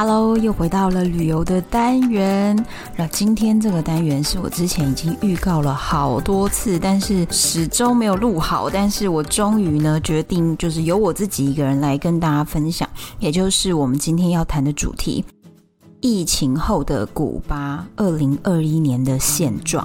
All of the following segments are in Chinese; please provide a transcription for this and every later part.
Hello，又回到了旅游的单元。那今天这个单元是我之前已经预告了好多次，但是始终没有录好。但是我终于呢决定，就是由我自己一个人来跟大家分享，也就是我们今天要谈的主题：疫情后的古巴，二零二一年的现状。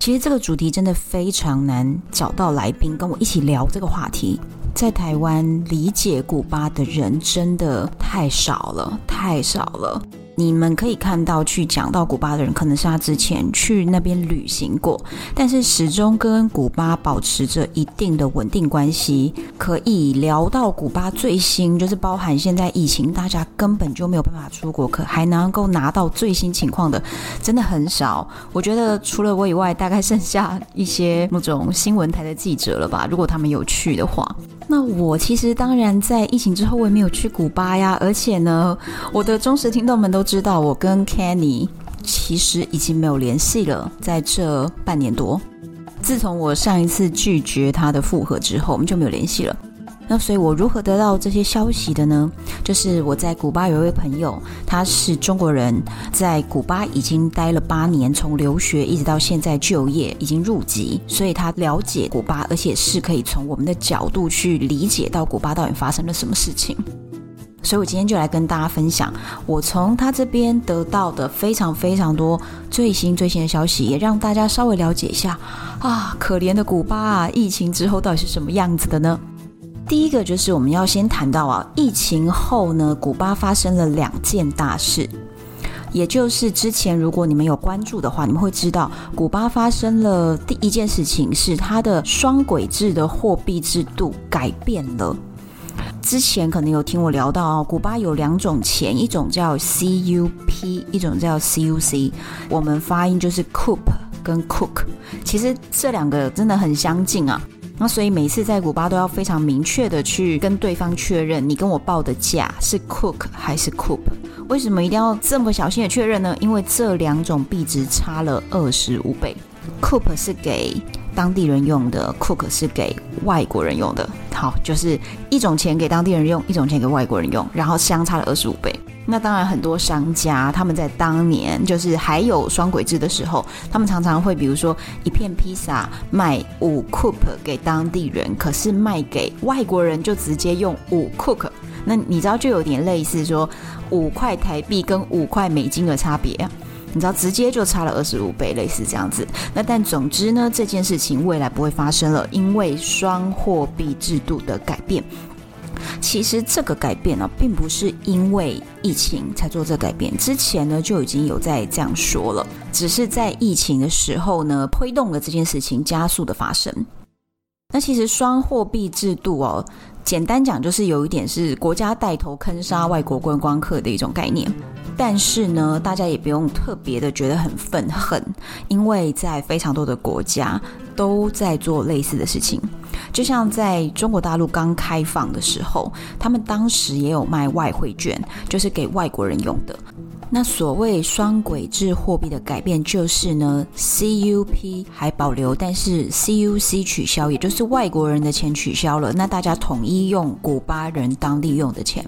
其实这个主题真的非常难找到来宾跟我一起聊这个话题。在台湾理解古巴的人真的太少了，太少了。你们可以看到，去讲到古巴的人，可能是他之前去那边旅行过，但是始终跟古巴保持着一定的稳定关系。可以聊到古巴最新，就是包含现在疫情，大家根本就没有办法出国，可还能够拿到最新情况的，真的很少。我觉得除了我以外，大概剩下一些那种新闻台的记者了吧，如果他们有去的话。那我其实当然在疫情之后，我也没有去古巴呀。而且呢，我的忠实听众们都知道，我跟 Kenny 其实已经没有联系了，在这半年多，自从我上一次拒绝他的复合之后，我们就没有联系了。那所以，我如何得到这些消息的呢？就是我在古巴有一位朋友，他是中国人，在古巴已经待了八年，从留学一直到现在就业，已经入籍，所以他了解古巴，而且是可以从我们的角度去理解到古巴到底发生了什么事情。所以我今天就来跟大家分享，我从他这边得到的非常非常多最新最新的消息，也让大家稍微了解一下啊，可怜的古巴啊，疫情之后到底是什么样子的呢？第一个就是我们要先谈到啊，疫情后呢，古巴发生了两件大事，也就是之前如果你们有关注的话，你们会知道，古巴发生了第一件事情是它的双轨制的货币制度改变了。之前可能有听我聊到，古巴有两种钱，一种叫 CUP，一种叫 CUC，我们发音就是 CUP 跟 Cook，其实这两个真的很相近啊。那所以每次在古巴都要非常明确的去跟对方确认，你跟我报的价是 Cook 还是 coop？为什么一定要这么小心的确认呢？因为这两种币值差了二十五倍 coop 是给当地人用的，Cook 是给外国人用的。好，就是一种钱给当地人用，一种钱给外国人用，然后相差了二十五倍。那当然，很多商家他们在当年就是还有双轨制的时候，他们常常会比如说一片披萨卖五 coup 给当地人，可是卖给外国人就直接用五 coup。那你知道就有点类似说五块台币跟五块美金的差别，你知道直接就差了二十五倍，类似这样子。那但总之呢，这件事情未来不会发生了，因为双货币制度的改变。其实这个改变呢，并不是因为疫情才做这改变，之前呢就已经有在这样说了，只是在疫情的时候呢，推动了这件事情加速的发生。那其实双货币制度哦，简单讲就是有一点是国家带头坑杀外国观光客的一种概念。但是呢，大家也不用特别的觉得很愤恨，因为在非常多的国家都在做类似的事情。就像在中国大陆刚开放的时候，他们当时也有卖外汇券，就是给外国人用的。那所谓双轨制货币的改变，就是呢，CUP 还保留，但是 CUC 取消，也就是外国人的钱取消了，那大家统一用古巴人当地用的钱。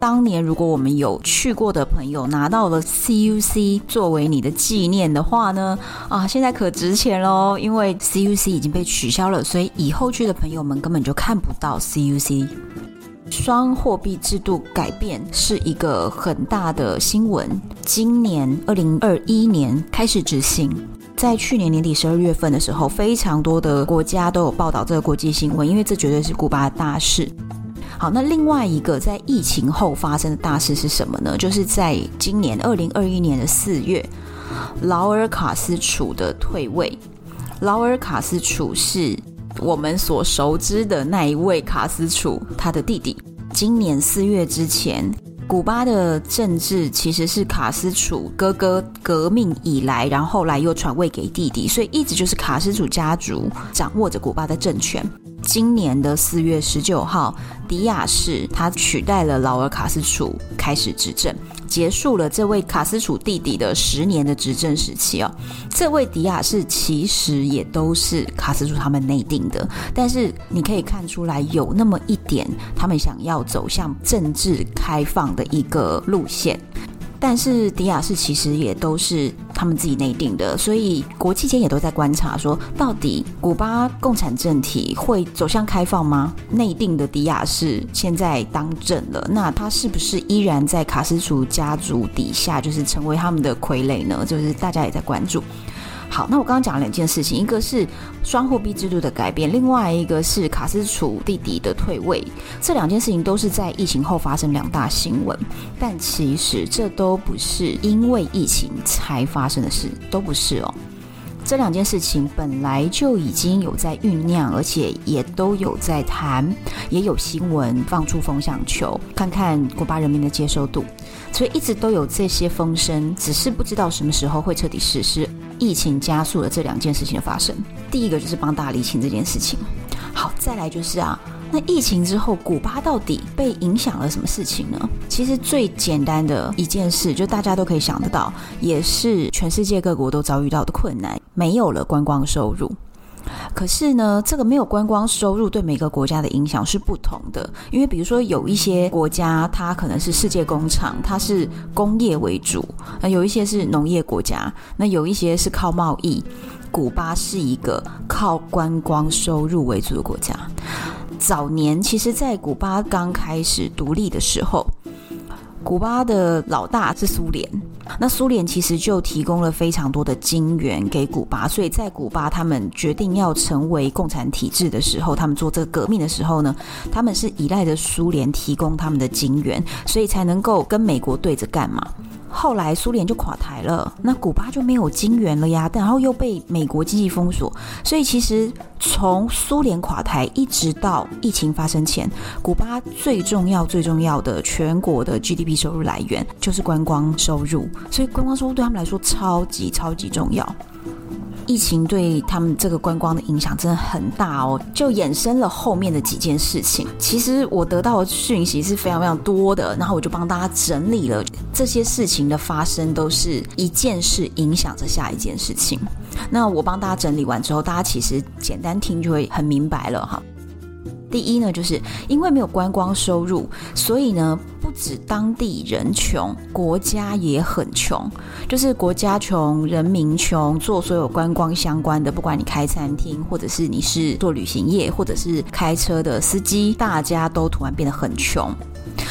当年如果我们有去过的朋友拿到了 CUC 作为你的纪念的话呢，啊，现在可值钱喽，因为 CUC 已经被取消了，所以以后去的朋友们根本就看不到 CUC。双货币制度改变是一个很大的新闻，今年二零二一年开始执行，在去年年底十二月份的时候，非常多的国家都有报道这个国际新闻，因为这绝对是古巴的大事。好，那另外一个在疫情后发生的大事是什么呢？就是在今年二零二一年的四月，劳尔卡斯楚的退位。劳尔卡斯楚是我们所熟知的那一位卡斯楚，他的弟弟。今年四月之前，古巴的政治其实是卡斯楚哥哥革命以来，然后后来又传位给弟弟，所以一直就是卡斯楚家族掌握着古巴的政权。今年的四月十九号，迪亚士他取代了劳尔卡斯楚开始执政，结束了这位卡斯楚弟弟的十年的执政时期哦。这位迪亚士其实也都是卡斯楚他们内定的，但是你可以看出来有那么一点，他们想要走向政治开放的一个路线。但是迪亚士其实也都是他们自己内定的，所以国际间也都在观察，说到底古巴共产政体会走向开放吗？内定的迪亚士现在当政了，那他是不是依然在卡斯楚家族底下，就是成为他们的傀儡呢？就是大家也在关注。好，那我刚刚讲了两件事情，一个是双货币制度的改变，另外一个是卡斯楚弟弟的退位。这两件事情都是在疫情后发生两大新闻，但其实这都不是因为疫情才发生的事，都不是哦。这两件事情本来就已经有在酝酿，而且也都有在谈，也有新闻放出风向球，看看古巴人民的接受度。所以一直都有这些风声，只是不知道什么时候会彻底实施。疫情加速了这两件事情的发生。第一个就是帮大家理清这件事情。好，再来就是啊，那疫情之后，古巴到底被影响了什么事情呢？其实最简单的一件事，就大家都可以想得到，也是全世界各国都遭遇到的困难，没有了观光收入。可是呢，这个没有观光收入对每个国家的影响是不同的，因为比如说有一些国家，它可能是世界工厂，它是工业为主；那有一些是农业国家，那有一些是靠贸易。古巴是一个靠观光收入为主的国家。早年其实，在古巴刚开始独立的时候。古巴的老大是苏联，那苏联其实就提供了非常多的金元给古巴，所以在古巴他们决定要成为共产体制的时候，他们做这个革命的时候呢，他们是依赖着苏联提供他们的金元，所以才能够跟美国对着干嘛。后来苏联就垮台了，那古巴就没有金元了呀，然后又被美国经济封锁，所以其实从苏联垮台一直到疫情发生前，古巴最重要最重要的全国的 GDP 收入来源就是观光收入，所以观光收入对他们来说超级超级重要。疫情对他们这个观光的影响真的很大哦，就衍生了后面的几件事情。其实我得到的讯息是非常非常多的，然后我就帮大家整理了这些事情的发生，都是一件事影响着下一件事情。那我帮大家整理完之后，大家其实简单听就会很明白了哈。第一呢，就是因为没有观光收入，所以呢，不止当地人穷，国家也很穷。就是国家穷，人民穷，做所有观光相关的，不管你开餐厅，或者是你是做旅行业，或者是开车的司机，大家都突然变得很穷。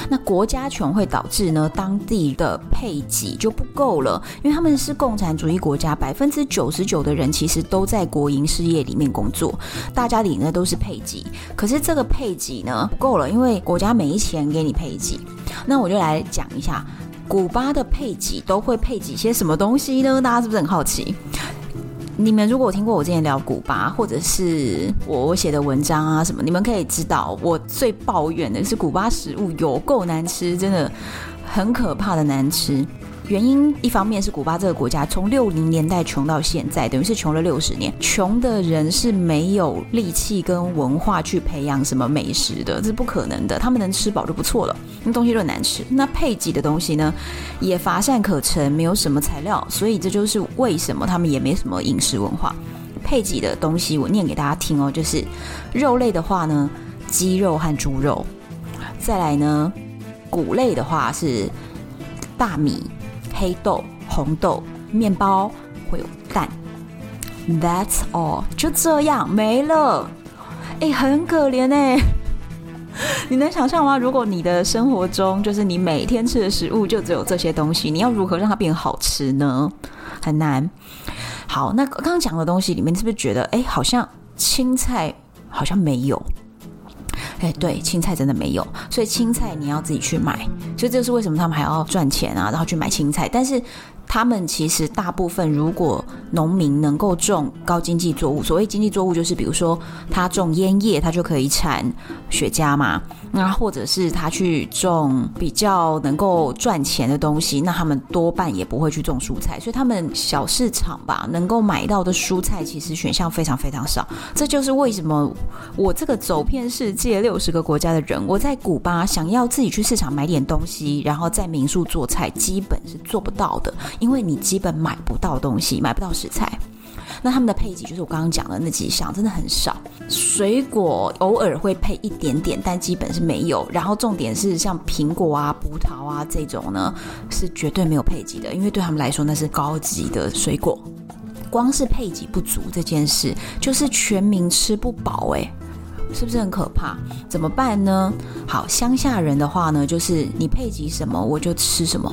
那国家穷会导致呢，当地的配给就不够了，因为他们是共产主义国家，百分之九十九的人其实都在国营事业里面工作，大家领的都是配给，可是这个配给呢不够了，因为国家没钱给你配给。那我就来讲一下，古巴的配给都会配给些什么东西呢？大家是不是很好奇？你们如果听过我之前聊古巴，或者是我我写的文章啊什么，你们可以知道我最抱怨的是古巴食物有够难吃，真的很可怕的难吃。原因一方面是古巴这个国家从六零年代穷到现在，等于是穷了六十年。穷的人是没有力气跟文化去培养什么美食的，这是不可能的。他们能吃饱就不错了，那东西都很难吃。那配给的东西呢，也乏善可陈，没有什么材料，所以这就是为什么他们也没什么饮食文化。配给的东西我念给大家听哦，就是肉类的话呢，鸡肉和猪肉；再来呢，谷类的话是大米。黑豆、红豆、面包会有蛋，That's all，就这样没了。哎，很可怜哎。你能想象吗？如果你的生活中就是你每天吃的食物就只有这些东西，你要如何让它变好吃呢？很难。好，那刚刚讲的东西里面，是不是觉得哎，好像青菜好像没有？哎，对，青菜真的没有，所以青菜你要自己去买，所以这就是为什么他们还要赚钱啊，然后去买青菜。但是他们其实大部分，如果农民能够种高经济作物。所谓经济作物，就是比如说他种烟叶，他就可以产雪茄嘛。那或者是他去种比较能够赚钱的东西，那他们多半也不会去种蔬菜。所以他们小市场吧，能够买到的蔬菜其实选项非常非常少。这就是为什么我这个走遍世界六十个国家的人，我在古巴想要自己去市场买点东西，然后在民宿做菜，基本是做不到的，因为你基本买不到东西，买不到食材。那他们的配给就是我刚刚讲的那几项，真的很少。水果偶尔会配一点点，但基本是没有。然后重点是像苹果啊、葡萄啊这种呢，是绝对没有配给的，因为对他们来说那是高级的水果。光是配给不足这件事，就是全民吃不饱哎，是不是很可怕？怎么办呢？好，乡下人的话呢，就是你配给什么我就吃什么。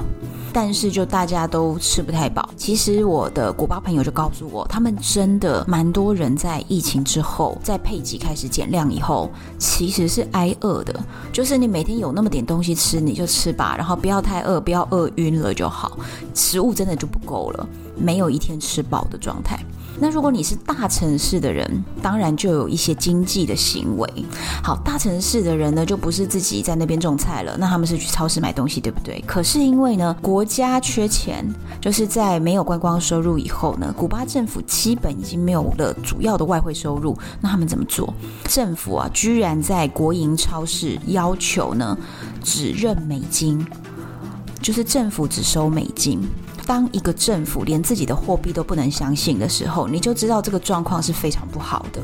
但是就大家都吃不太饱。其实我的古巴朋友就告诉我，他们真的蛮多人在疫情之后，在配给开始减量以后，其实是挨饿的。就是你每天有那么点东西吃，你就吃吧，然后不要太饿，不要饿晕了就好。食物真的就不够了，没有一天吃饱的状态。那如果你是大城市的人，当然就有一些经济的行为。好，大城市的人呢，就不是自己在那边种菜了，那他们是去超市买东西，对不对？可是因为呢，国家缺钱，就是在没有观光收入以后呢，古巴政府基本已经没有了主要的外汇收入，那他们怎么做？政府啊，居然在国营超市要求呢，只认美金，就是政府只收美金。当一个政府连自己的货币都不能相信的时候，你就知道这个状况是非常不好的。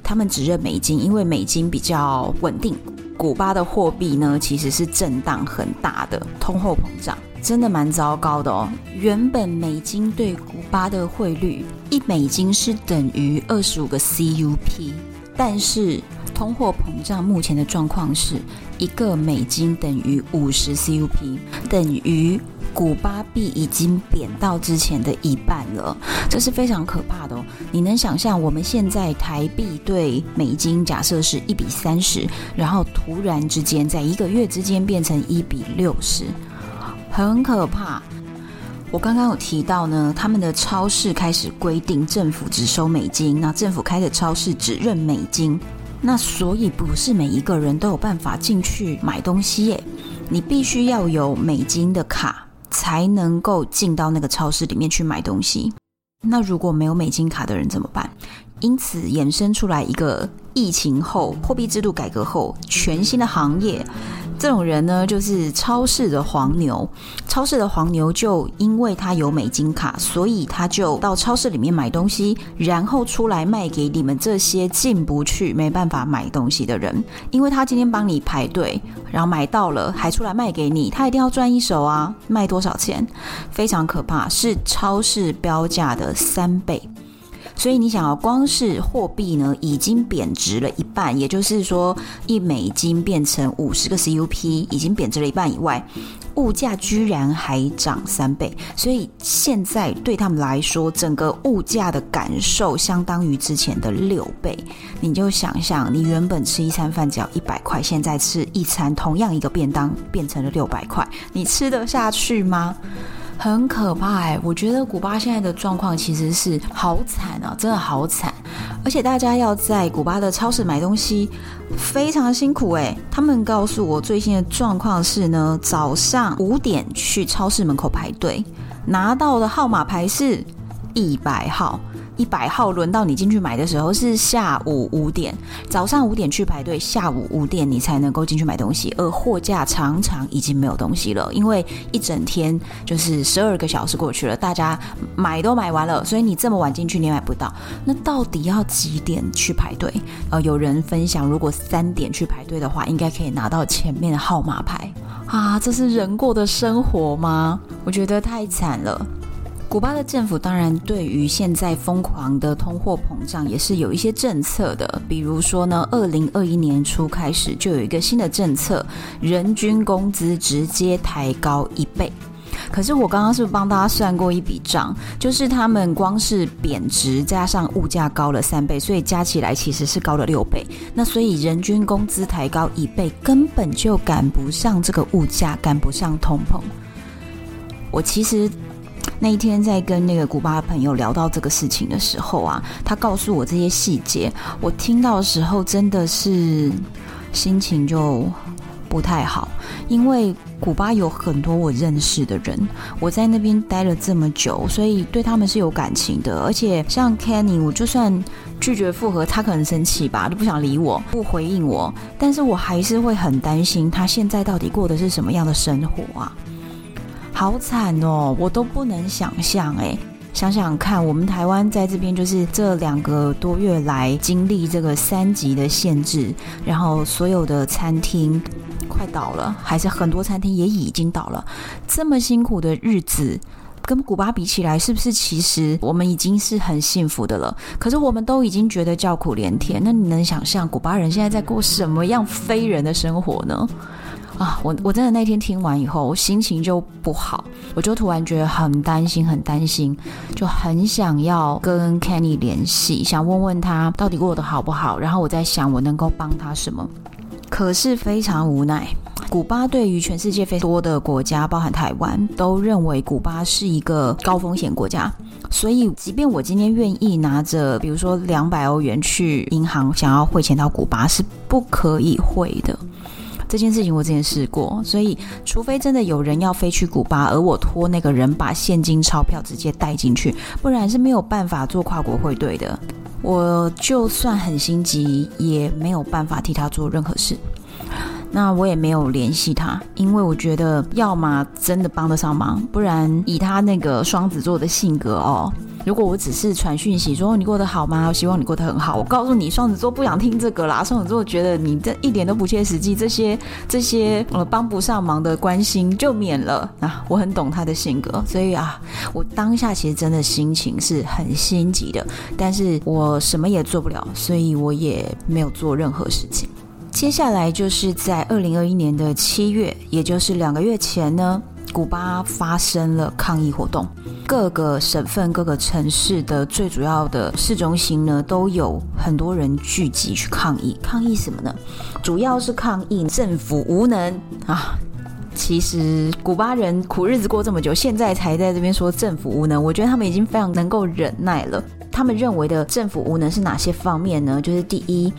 他们只认美金，因为美金比较稳定。古巴的货币呢，其实是震荡很大的，通货膨胀真的蛮糟糕的哦。原本美金对古巴的汇率，一美金是等于二十五个 CUP，但是通货膨胀目前的状况是一个美金等于五十 CUP，等于。古巴币已经贬到之前的一半了，这是非常可怕的哦。你能想象我们现在台币对美金假设是一比三十，然后突然之间在一个月之间变成一比六十，很可怕。我刚刚有提到呢，他们的超市开始规定政府只收美金，那政府开的超市只认美金，那所以不是每一个人都有办法进去买东西耶，你必须要有美金的卡。才能够进到那个超市里面去买东西。那如果没有美金卡的人怎么办？因此衍生出来一个疫情后货币制度改革后全新的行业。这种人呢，就是超市的黄牛。超市的黄牛就因为他有美金卡，所以他就到超市里面买东西，然后出来卖给你们这些进不去、没办法买东西的人。因为他今天帮你排队，然后买到了，还出来卖给你，他一定要赚一手啊！卖多少钱？非常可怕，是超市标价的三倍。所以你想要光是货币呢，已经贬值了一半，也就是说，一美金变成五十个 CUP，已经贬值了一半以外，物价居然还涨三倍。所以现在对他们来说，整个物价的感受相当于之前的六倍。你就想想，你原本吃一餐饭只要一百块，现在吃一餐同样一个便当变成了六百块，你吃得下去吗？很可怕哎，我觉得古巴现在的状况其实是好惨啊，真的好惨，而且大家要在古巴的超市买东西非常辛苦哎。他们告诉我最新的状况是呢，早上五点去超市门口排队，拿到的号码牌是一百号。一百号轮到你进去买的时候是下午五点，早上五点去排队，下午五点你才能够进去买东西，而货架常常已经没有东西了，因为一整天就是十二个小时过去了，大家买都买完了，所以你这么晚进去你也买不到。那到底要几点去排队？呃，有人分享，如果三点去排队的话，应该可以拿到前面的号码牌啊，这是人过的生活吗？我觉得太惨了。古巴的政府当然对于现在疯狂的通货膨胀也是有一些政策的，比如说呢，二零二一年初开始就有一个新的政策，人均工资直接抬高一倍。可是我刚刚是不是帮大家算过一笔账，就是他们光是贬值加上物价高了三倍，所以加起来其实是高了六倍。那所以人均工资抬高一倍，根本就赶不上这个物价，赶不上通膨。我其实。那一天在跟那个古巴朋友聊到这个事情的时候啊，他告诉我这些细节，我听到的时候真的是心情就不太好，因为古巴有很多我认识的人，我在那边待了这么久，所以对他们是有感情的。而且像 Kenny，我就算拒绝复合，他可能生气吧，就不想理我，不回应我，但是我还是会很担心他现在到底过的是什么样的生活啊？好惨哦，我都不能想象诶。想想看，我们台湾在这边就是这两个多月来经历这个三级的限制，然后所有的餐厅快倒了，还是很多餐厅也已经倒了。这么辛苦的日子，跟古巴比起来，是不是其实我们已经是很幸福的了？可是我们都已经觉得叫苦连天，那你能想象古巴人现在在过什么样非人的生活呢？啊，我我真的那天听完以后，我心情就不好，我就突然觉得很担心，很担心，就很想要跟 Kenny 联系，想问问他到底过得好不好。然后我在想，我能够帮他什么？可是非常无奈，古巴对于全世界非多的国家，包含台湾，都认为古巴是一个高风险国家，所以即便我今天愿意拿着，比如说两百欧元去银行想要汇钱到古巴，是不可以汇的。这件事情我之前试过，所以除非真的有人要飞去古巴，而我托那个人把现金钞票直接带进去，不然是没有办法做跨国汇兑的。我就算很心急，也没有办法替他做任何事。那我也没有联系他，因为我觉得要么真的帮得上忙，不然以他那个双子座的性格哦。如果我只是传讯息说你过得好吗？我希望你过得很好。我告诉你，双子座不想听这个啦。双子座觉得你这一点都不切实际，这些这些呃帮不上忙的关心就免了啊。我很懂他的性格，所以啊，我当下其实真的心情是很心急的，但是我什么也做不了，所以我也没有做任何事情。接下来就是在二零二一年的七月，也就是两个月前呢。古巴发生了抗议活动，各个省份、各个城市的最主要的市中心呢，都有很多人聚集去抗议。抗议什么呢？主要是抗议政府无能啊。其实古巴人苦日子过这么久，现在才在这边说政府无能，我觉得他们已经非常能够忍耐了。他们认为的政府无能是哪些方面呢？就是第一，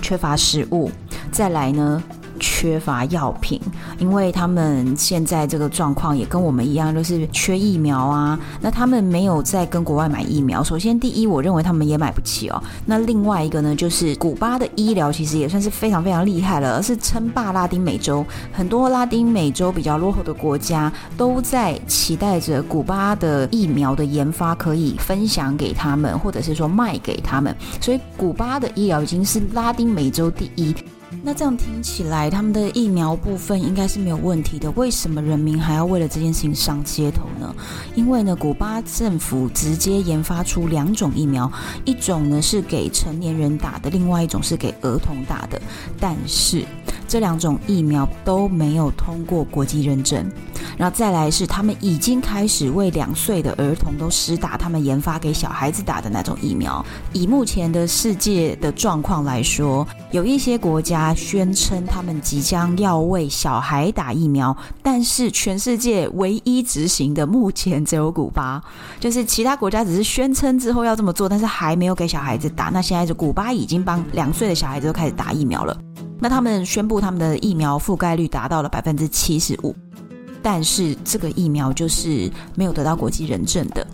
缺乏食物；再来呢，缺乏药品，因为他们现在这个状况也跟我们一样，就是缺疫苗啊。那他们没有在跟国外买疫苗。首先，第一，我认为他们也买不起哦。那另外一个呢，就是古巴的医疗其实也算是非常非常厉害了，而是称霸拉丁美洲。很多拉丁美洲比较落后的国家都在期待着古巴的疫苗的研发可以分享给他们，或者是说卖给他们。所以，古巴的医疗已经是拉丁美洲第一。那这样听起来，他们的疫苗部分应该是没有问题的。为什么人民还要为了这件事情上街头呢？因为呢，古巴政府直接研发出两种疫苗，一种呢是给成年人打的，另外一种是给儿童打的。但是这两种疫苗都没有通过国际认证。然后再来是，他们已经开始为两岁的儿童都施打他们研发给小孩子打的那种疫苗。以目前的世界的状况来说，有一些国家宣称他们即将要为小孩打疫苗，但是全世界唯一执行的目前只有古巴，就是其他国家只是宣称之后要这么做，但是还没有给小孩子打。那现在是古巴已经帮两岁的小孩子都开始打疫苗了。那他们宣布他们的疫苗覆盖率达到了百分之七十五。但是这个疫苗就是没有得到国际认证的。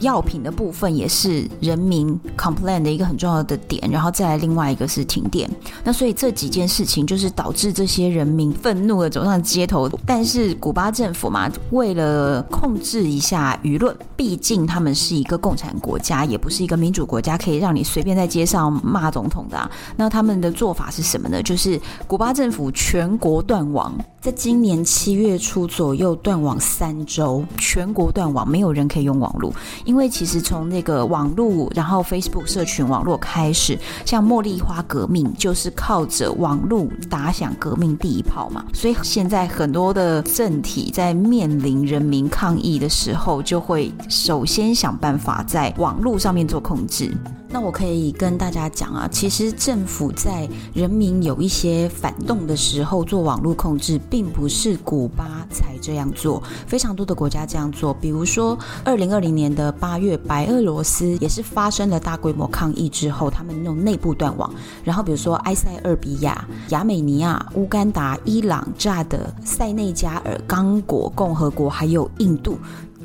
药品的部分也是人民 complain 的一个很重要的点，然后再来另外一个是停电，那所以这几件事情就是导致这些人民愤怒的走上街头。但是古巴政府嘛，为了控制一下舆论，毕竟他们是一个共产国家，也不是一个民主国家，可以让你随便在街上骂总统的啊。那他们的做法是什么呢？就是古巴政府全国断网，在今年七月初左右断网三周，全国断网，没有人可以用网络。因为其实从那个网络，然后 Facebook 社群网络开始，像茉莉花革命就是靠着网络打响革命第一炮嘛。所以现在很多的政体在面临人民抗议的时候，就会首先想办法在网络上面做控制。那我可以跟大家讲啊，其实政府在人民有一些反动的时候做网络控制，并不是古巴才这样做，非常多的国家这样做。比如说，二零二零年的八月，白俄罗斯也是发生了大规模抗议之后，他们那种内部断网。然后，比如说埃塞俄比亚、亚美尼亚、乌干达、伊朗、乍得、塞内加尔、刚果共和国，还有印度。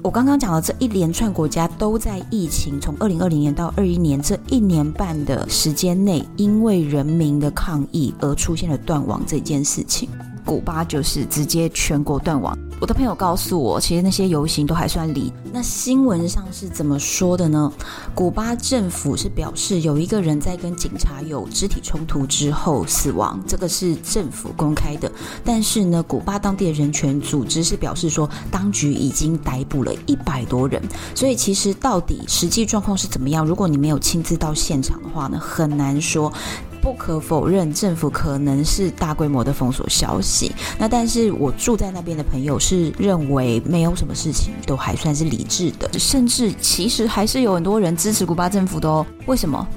我刚刚讲的这一连串国家都在疫情从二零二零年到二一年这一年半的时间内，因为人民的抗议而出现了断网这件事情。古巴就是直接全国断网。我的朋友告诉我，其实那些游行都还算理。那新闻上是怎么说的呢？古巴政府是表示有一个人在跟警察有肢体冲突之后死亡，这个是政府公开的。但是呢，古巴当地的人权组织是表示说，当局已经逮捕了一百多人。所以其实到底实际状况是怎么样？如果你没有亲自到现场的话呢，很难说。不可否认，政府可能是大规模的封锁消息。那但是我住在那边的朋友是认为没有什么事情，都还算是理智的，甚至其实还是有很多人支持古巴政府的哦。为什么？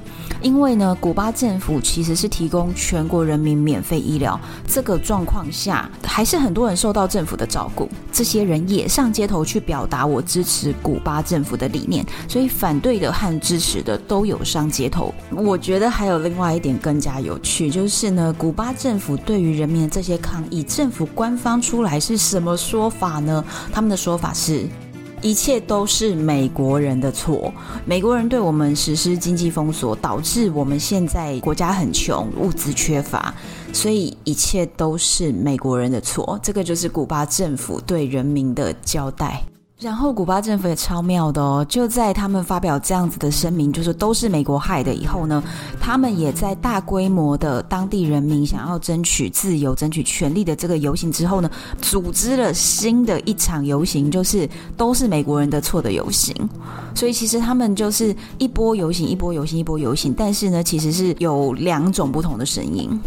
因为呢，古巴政府其实是提供全国人民免费医疗，这个状况下还是很多人受到政府的照顾。这些人也上街头去表达我支持古巴政府的理念，所以反对的和支持的都有上街头。我觉得还有另外一点更加有趣，就是呢，古巴政府对于人民的这些抗议，政府官方出来是什么说法呢？他们的说法是。一切都是美国人的错，美国人对我们实施经济封锁，导致我们现在国家很穷，物资缺乏，所以一切都是美国人的错。这个就是古巴政府对人民的交代。然后，古巴政府也超妙的哦，就在他们发表这样子的声明，就是都是美国害的以后呢，他们也在大规模的当地人民想要争取自由、争取权利的这个游行之后呢，组织了新的一场游行，就是都是美国人的错的游行。所以其实他们就是一波游行、一波游行、一波游行，但是呢，其实是有两种不同的声音。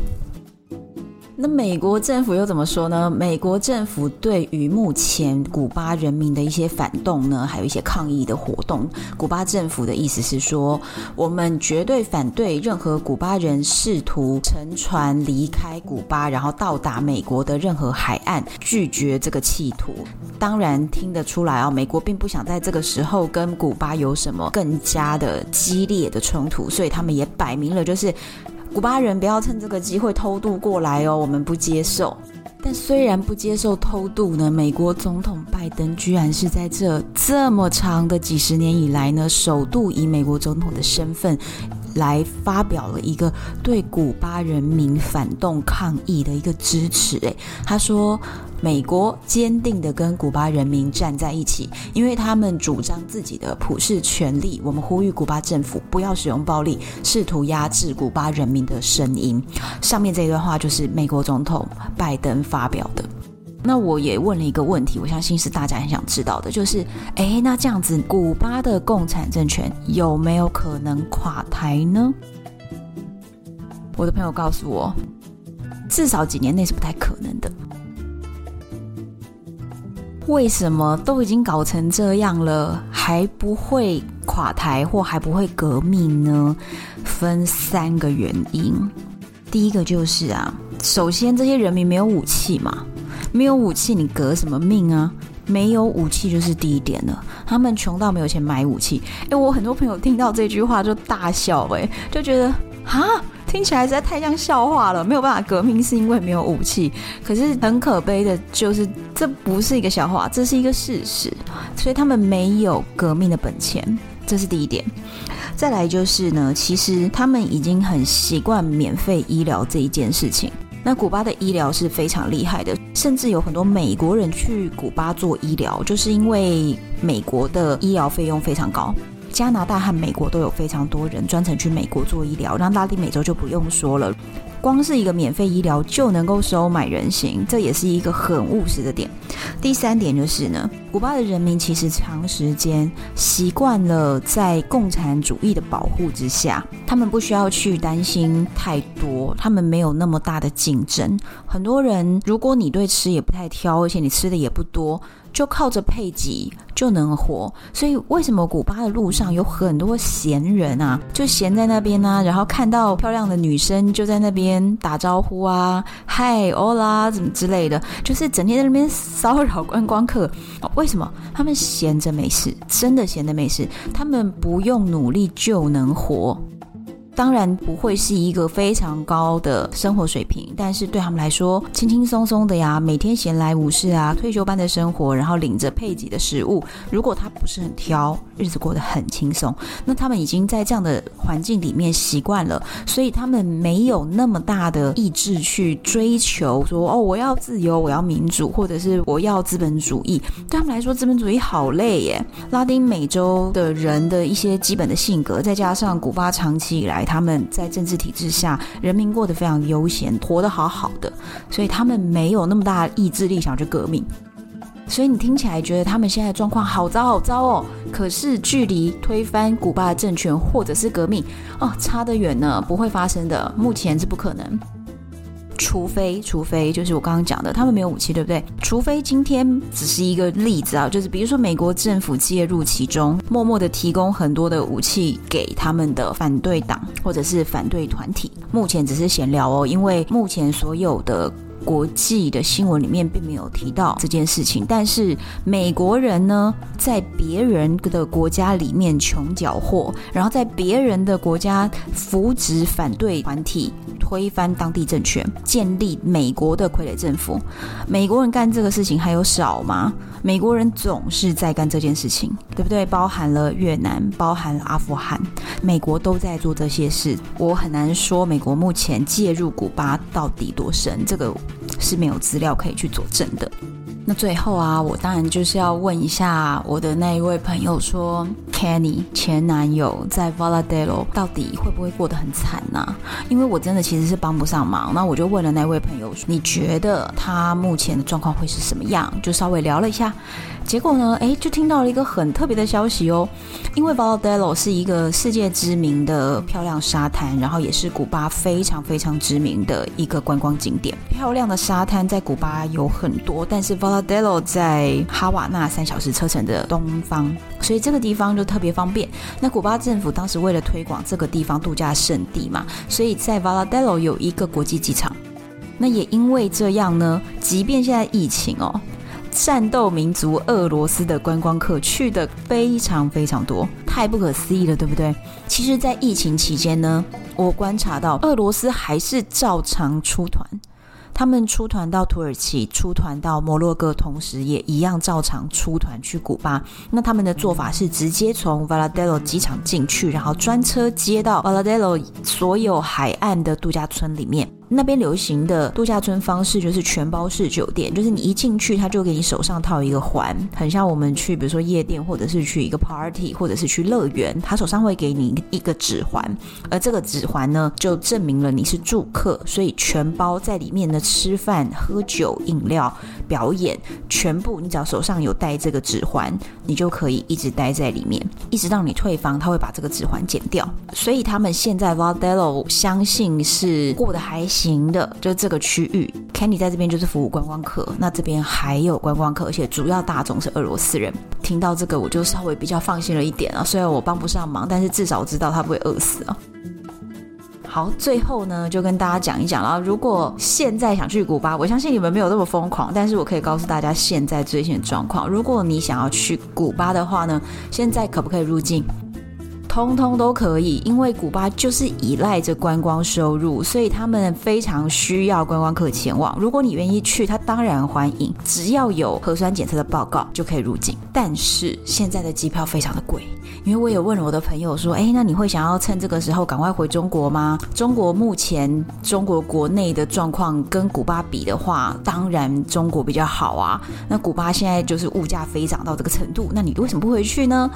那美国政府又怎么说呢？美国政府对于目前古巴人民的一些反动呢，还有一些抗议的活动，古巴政府的意思是说，我们绝对反对任何古巴人试图乘船离开古巴，然后到达美国的任何海岸，拒绝这个企图。当然听得出来啊，美国并不想在这个时候跟古巴有什么更加的激烈的冲突，所以他们也摆明了就是。古巴人不要趁这个机会偷渡过来哦，我们不接受。但虽然不接受偷渡呢，美国总统拜登居然是在这这么长的几十年以来呢，首度以美国总统的身份来发表了一个对古巴人民反动抗议的一个支持。诶，他说。美国坚定地跟古巴人民站在一起，因为他们主张自己的普世权利。我们呼吁古巴政府不要使用暴力，试图压制古巴人民的声音。上面这段话就是美国总统拜登发表的。那我也问了一个问题，我相信是大家很想知道的，就是，诶，那这样子，古巴的共产政权有没有可能垮台呢？我的朋友告诉我，至少几年内是不太可能的。为什么都已经搞成这样了，还不会垮台或还不会革命呢？分三个原因。第一个就是啊，首先这些人民没有武器嘛，没有武器你革什么命啊？没有武器就是第一点了。他们穷到没有钱买武器。诶，我很多朋友听到这句话就大笑，诶，就觉得啊。听起来实在太像笑话了，没有办法革命是因为没有武器。可是很可悲的就是，这不是一个笑话，这是一个事实。所以他们没有革命的本钱，这是第一点。再来就是呢，其实他们已经很习惯免费医疗这一件事情。那古巴的医疗是非常厉害的，甚至有很多美国人去古巴做医疗，就是因为美国的医疗费用非常高。加拿大和美国都有非常多人专程去美国做医疗，那拉丁美洲就不用说了。光是一个免费医疗就能够收买人心，这也是一个很务实的点。第三点就是呢，古巴的人民其实长时间习惯了在共产主义的保护之下，他们不需要去担心太多，他们没有那么大的竞争。很多人，如果你对吃也不太挑，而且你吃的也不多，就靠着配给就能活，所以为什么古巴的路上有很多闲人啊？就闲在那边啊，然后看到漂亮的女生就在那边打招呼啊，嗨，欧拉，怎么之类的，就是整天在那边骚扰观光客。为什么？他们闲着没事，真的闲着没事，他们不用努力就能活。当然不会是一个非常高的生活水平，但是对他们来说，轻轻松松的呀，每天闲来无事啊，退休般的生活，然后领着配给的食物。如果他不是很挑，日子过得很轻松，那他们已经在这样的环境里面习惯了，所以他们没有那么大的意志去追求说哦，我要自由，我要民主，或者是我要资本主义。对他们来说，资本主义好累耶。拉丁美洲的人的一些基本的性格，再加上古巴长期以来。他们在政治体制下，人民过得非常悠闲，活得好好的，所以他们没有那么大的意志力想去革命。所以你听起来觉得他们现在状况好糟好糟哦，可是距离推翻古巴的政权或者是革命哦，差得远呢，不会发生的，目前是不可能。除非，除非就是我刚刚讲的，他们没有武器，对不对？除非今天只是一个例子啊，就是比如说美国政府介入其中，默默的提供很多的武器给他们的反对党或者是反对团体。目前只是闲聊哦，因为目前所有的。国际的新闻里面并没有提到这件事情，但是美国人呢，在别人的国家里面穷缴获，然后在别人的国家扶植反对团体，推翻当地政权，建立美国的傀儡政府。美国人干这个事情还有少吗？美国人总是在干这件事情，对不对？包含了越南，包含了阿富汗，美国都在做这些事。我很难说美国目前介入古巴到底多深，这个是没有资料可以去佐证的。最后啊，我当然就是要问一下我的那一位朋友说，Kenny 前男友在 Valadelo 到底会不会过得很惨呢、因为我真的其实是帮不上忙。那我就问了那位朋友，你觉得他目前的状况会是什么样？就稍微聊了一下。结果呢，哎，就听到了一个很特别的消息哦，因为 Varadero 是一个世界知名的漂亮沙滩，然后也是古巴非常非常知名的一个观光景点。漂亮的沙滩在古巴有很多，但是 Varadero 在哈瓦那三小时车程的东方，所以这个地方就特别方便。那古巴政府当时为了推广这个地方度假胜地嘛，所以在 Varadero 有一个国际机场。那也因为这样呢，即便现在疫情哦。战斗民族俄罗斯的观光客去的非常非常多，太不可思议了，对不对？其实，在疫情期间呢，我观察到俄罗斯还是照常出团，他们出团到土耳其，出团到摩洛哥，同时也一样照常出团去古巴。那他们的做法是直接从 Varadero 机场进去，然后专车接到 Varadero 所有海岸的度假村里面。那边流行的度假村方式就是全包式酒店，就是你一进去，他就给你手上套一个环，很像我们去，比如说夜店，或者是去一个 party，或者是去乐园，他手上会给你一个指环，而这个指环呢，就证明了你是住客，所以全包在里面的吃饭、喝酒、饮料、表演，全部你只要手上有带这个指环，你就可以一直待在里面，一直到你退房，他会把这个指环剪掉。所以他们现在 Vodello 相信是过得还行。行的，就这个区域，Kenny 在这边就是服务观光客，那这边还有观光客，而且主要大众是俄罗斯人。听到这个，我就稍微比较放心了一点啊。虽然我帮不上忙，但是至少我知道他不会饿死啊。好，最后呢，就跟大家讲一讲了。如果现在想去古巴，我相信你们没有那么疯狂，但是我可以告诉大家现在最新的状况。如果你想要去古巴的话呢，现在可不可以入境？通通都可以，因为古巴就是依赖着观光收入，所以他们非常需要观光客前往。如果你愿意去，他当然欢迎，只要有核酸检测的报告就可以入境。但是现在的机票非常的贵。因为我也问了我的朋友说，哎，那你会想要趁这个时候赶快回中国吗？中国目前中国国内的状况跟古巴比的话，当然中国比较好啊。那古巴现在就是物价飞涨到这个程度，那你为什么不回去呢？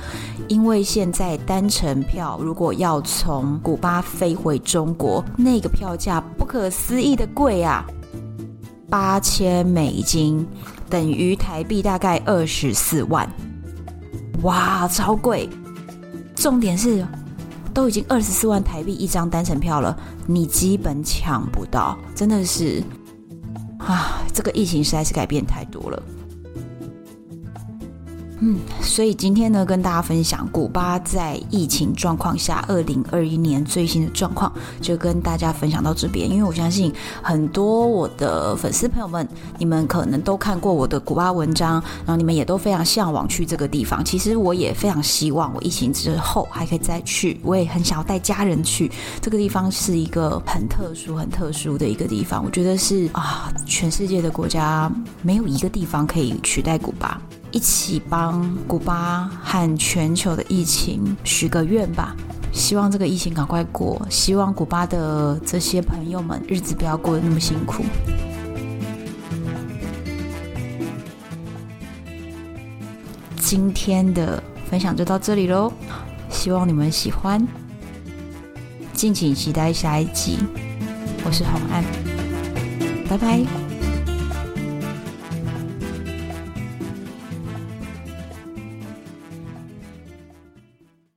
因为现在单程票如果要从古巴飞回中国，那个票价不可思议的贵啊，八千美金等于台币大概二十四万，哇，超贵！重点是，都已经二十四万台币一张单程票了，你基本抢不到，真的是，啊，这个疫情实在是改变太多了。嗯，所以今天呢，跟大家分享古巴在疫情状况下，二零二一年最新的状况，就跟大家分享到这边。因为我相信很多我的粉丝朋友们，你们可能都看过我的古巴文章，然后你们也都非常向往去这个地方。其实我也非常希望，我疫情之后还可以再去。我也很想要带家人去这个地方，是一个很特殊、很特殊的一个地方。我觉得是啊，全世界的国家没有一个地方可以取代古巴。一起帮古巴和全球的疫情许个愿吧，希望这个疫情赶快过，希望古巴的这些朋友们日子不要过得那么辛苦。今天的分享就到这里喽，希望你们喜欢，敬请期待下一集。我是洪安，拜拜。